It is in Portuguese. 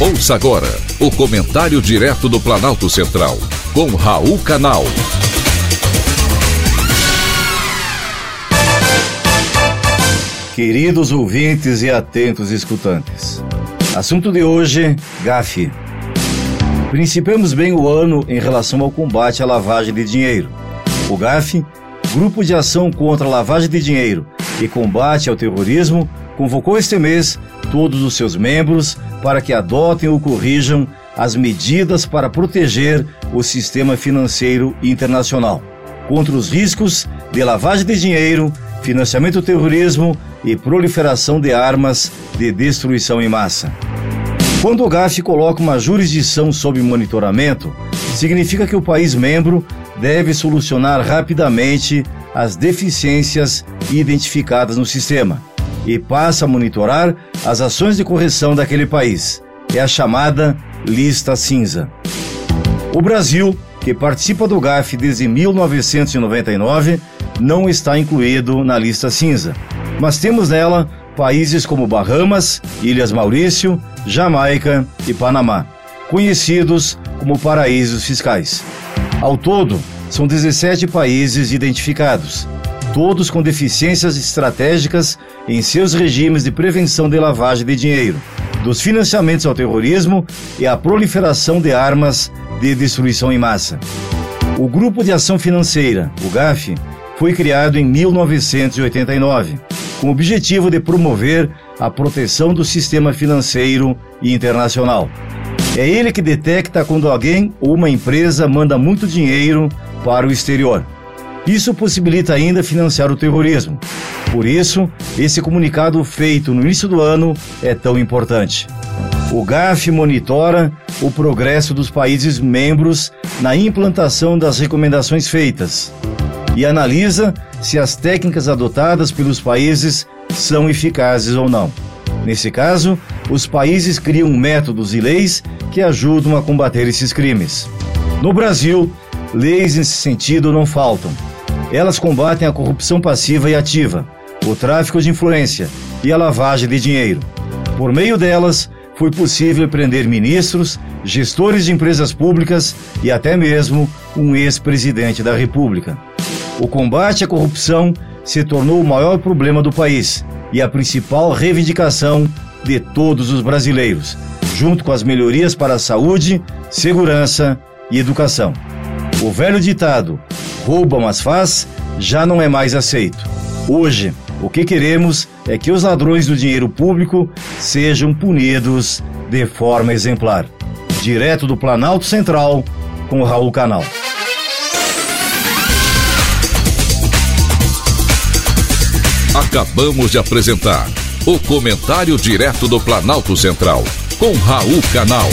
Ouça agora o comentário direto do Planalto Central, com Raul Canal. Queridos ouvintes e atentos escutantes, assunto de hoje: GAF. Principemos bem o ano em relação ao combate à lavagem de dinheiro. O GAF, Grupo de Ação contra a Lavagem de Dinheiro e Combate ao Terrorismo, convocou este mês todos os seus membros para que adotem ou corrijam as medidas para proteger o sistema financeiro internacional contra os riscos de lavagem de dinheiro, financiamento do terrorismo e proliferação de armas de destruição em massa. Quando o GAF coloca uma jurisdição sob monitoramento, significa que o país membro deve solucionar rapidamente as deficiências identificadas no sistema e passa a monitorar as ações de correção daquele país. É a chamada lista cinza. O Brasil, que participa do GAF desde 1999, não está incluído na lista cinza, mas temos nela países como Bahamas, Ilhas Maurício, Jamaica e Panamá, conhecidos como paraísos fiscais. Ao todo, são 17 países identificados, todos com deficiências estratégicas em seus regimes de prevenção de lavagem de dinheiro, dos financiamentos ao terrorismo e à proliferação de armas de destruição em massa. O Grupo de Ação Financeira, o GAF, foi criado em 1989, com o objetivo de promover a proteção do sistema financeiro e internacional. É ele que detecta quando alguém ou uma empresa manda muito dinheiro para o exterior isso possibilita ainda financiar o terrorismo. Por isso, esse comunicado feito no início do ano é tão importante. O GAF monitora o progresso dos países membros na implantação das recomendações feitas e analisa se as técnicas adotadas pelos países são eficazes ou não. Nesse caso, os países criam métodos e leis que ajudam a combater esses crimes. No Brasil, leis nesse sentido não faltam. Elas combatem a corrupção passiva e ativa, o tráfico de influência e a lavagem de dinheiro. Por meio delas, foi possível prender ministros, gestores de empresas públicas e até mesmo um ex-presidente da República. O combate à corrupção se tornou o maior problema do país e a principal reivindicação de todos os brasileiros, junto com as melhorias para a saúde, segurança e educação. O velho ditado rouba, mas faz, já não é mais aceito. Hoje, o que queremos é que os ladrões do dinheiro público sejam punidos de forma exemplar. Direto do Planalto Central, com Raul Canal. Acabamos de apresentar o Comentário Direto do Planalto Central, com Raul Canal.